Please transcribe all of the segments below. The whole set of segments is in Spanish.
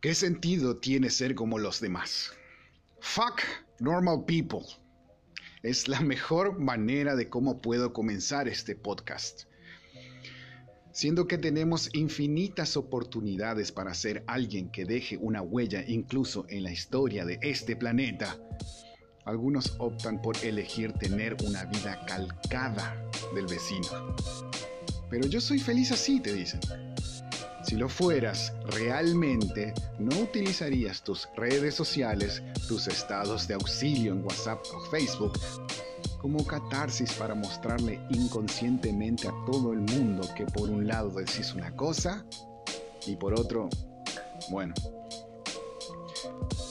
¿Qué sentido tiene ser como los demás? Fuck normal people. Es la mejor manera de cómo puedo comenzar este podcast. Siendo que tenemos infinitas oportunidades para ser alguien que deje una huella incluso en la historia de este planeta, algunos optan por elegir tener una vida calcada del vecino. Pero yo soy feliz así, te dicen. Si lo fueras realmente, no utilizarías tus redes sociales, tus estados de auxilio en WhatsApp o Facebook como catarsis para mostrarle inconscientemente a todo el mundo que por un lado decís una cosa y por otro, bueno.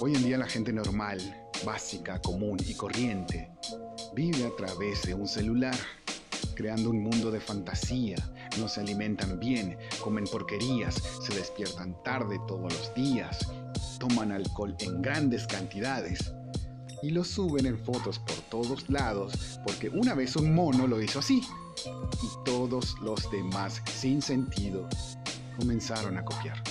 Hoy en día la gente normal, básica, común y corriente vive a través de un celular, creando un mundo de fantasía no se alimentan bien, comen porquerías, se despiertan tarde todos los días, toman alcohol en grandes cantidades y lo suben en fotos por todos lados porque una vez un mono lo hizo así y todos los demás sin sentido comenzaron a copiar.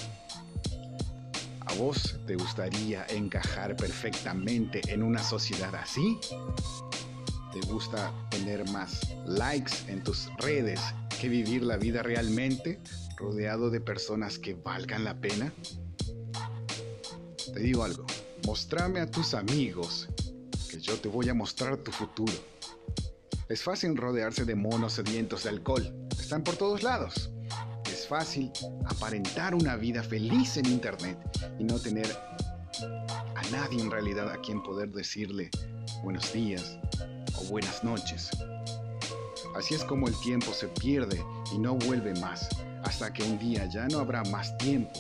¿A vos te gustaría encajar perfectamente en una sociedad así? ¿Te gusta tener más likes en tus redes que vivir la vida realmente rodeado de personas que valgan la pena? Te digo algo, mostrame a tus amigos que yo te voy a mostrar tu futuro. Es fácil rodearse de monos sedientos de alcohol, están por todos lados. Es fácil aparentar una vida feliz en Internet y no tener a nadie en realidad a quien poder decirle buenos días o buenas noches. Así es como el tiempo se pierde y no vuelve más, hasta que un día ya no habrá más tiempo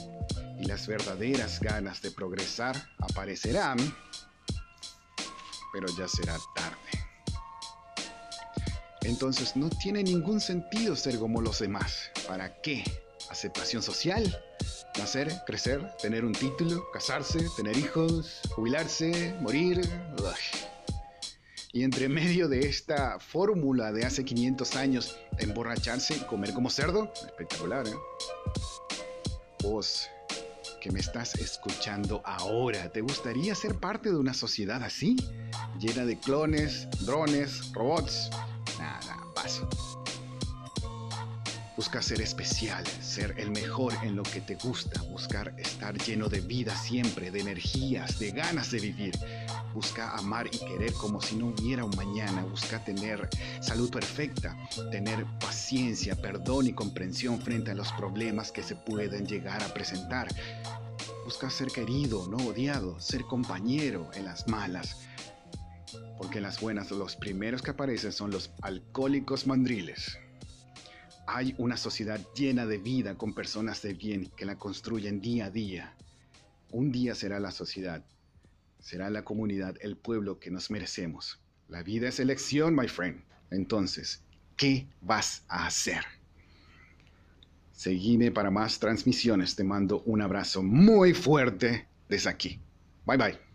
y las verdaderas ganas de progresar aparecerán, pero ya será tarde. Entonces no tiene ningún sentido ser como los demás. ¿Para qué? ¿Aceptación social? ¿Nacer? ¿Crecer? ¿Tener un título? ¿Casarse? ¿Tener hijos? ¿Jubilarse? ¿Morir? Y entre medio de esta fórmula de hace 500 años, emborracharse comer como cerdo, espectacular, ¿eh? Vos, que me estás escuchando ahora, ¿te gustaría ser parte de una sociedad así? Llena de clones, drones, robots. Nada, paso. Busca ser especial, ser el mejor en lo que te gusta, buscar estar lleno de vida siempre, de energías, de ganas de vivir. Busca amar y querer como si no hubiera un mañana. Busca tener salud perfecta, tener paciencia, perdón y comprensión frente a los problemas que se pueden llegar a presentar. Busca ser querido, no odiado, ser compañero en las malas. Porque en las buenas los primeros que aparecen son los alcohólicos mandriles. Hay una sociedad llena de vida con personas de bien que la construyen día a día. Un día será la sociedad, será la comunidad, el pueblo que nos merecemos. La vida es elección, my friend. Entonces, ¿qué vas a hacer? Seguime para más transmisiones. Te mando un abrazo muy fuerte desde aquí. Bye bye.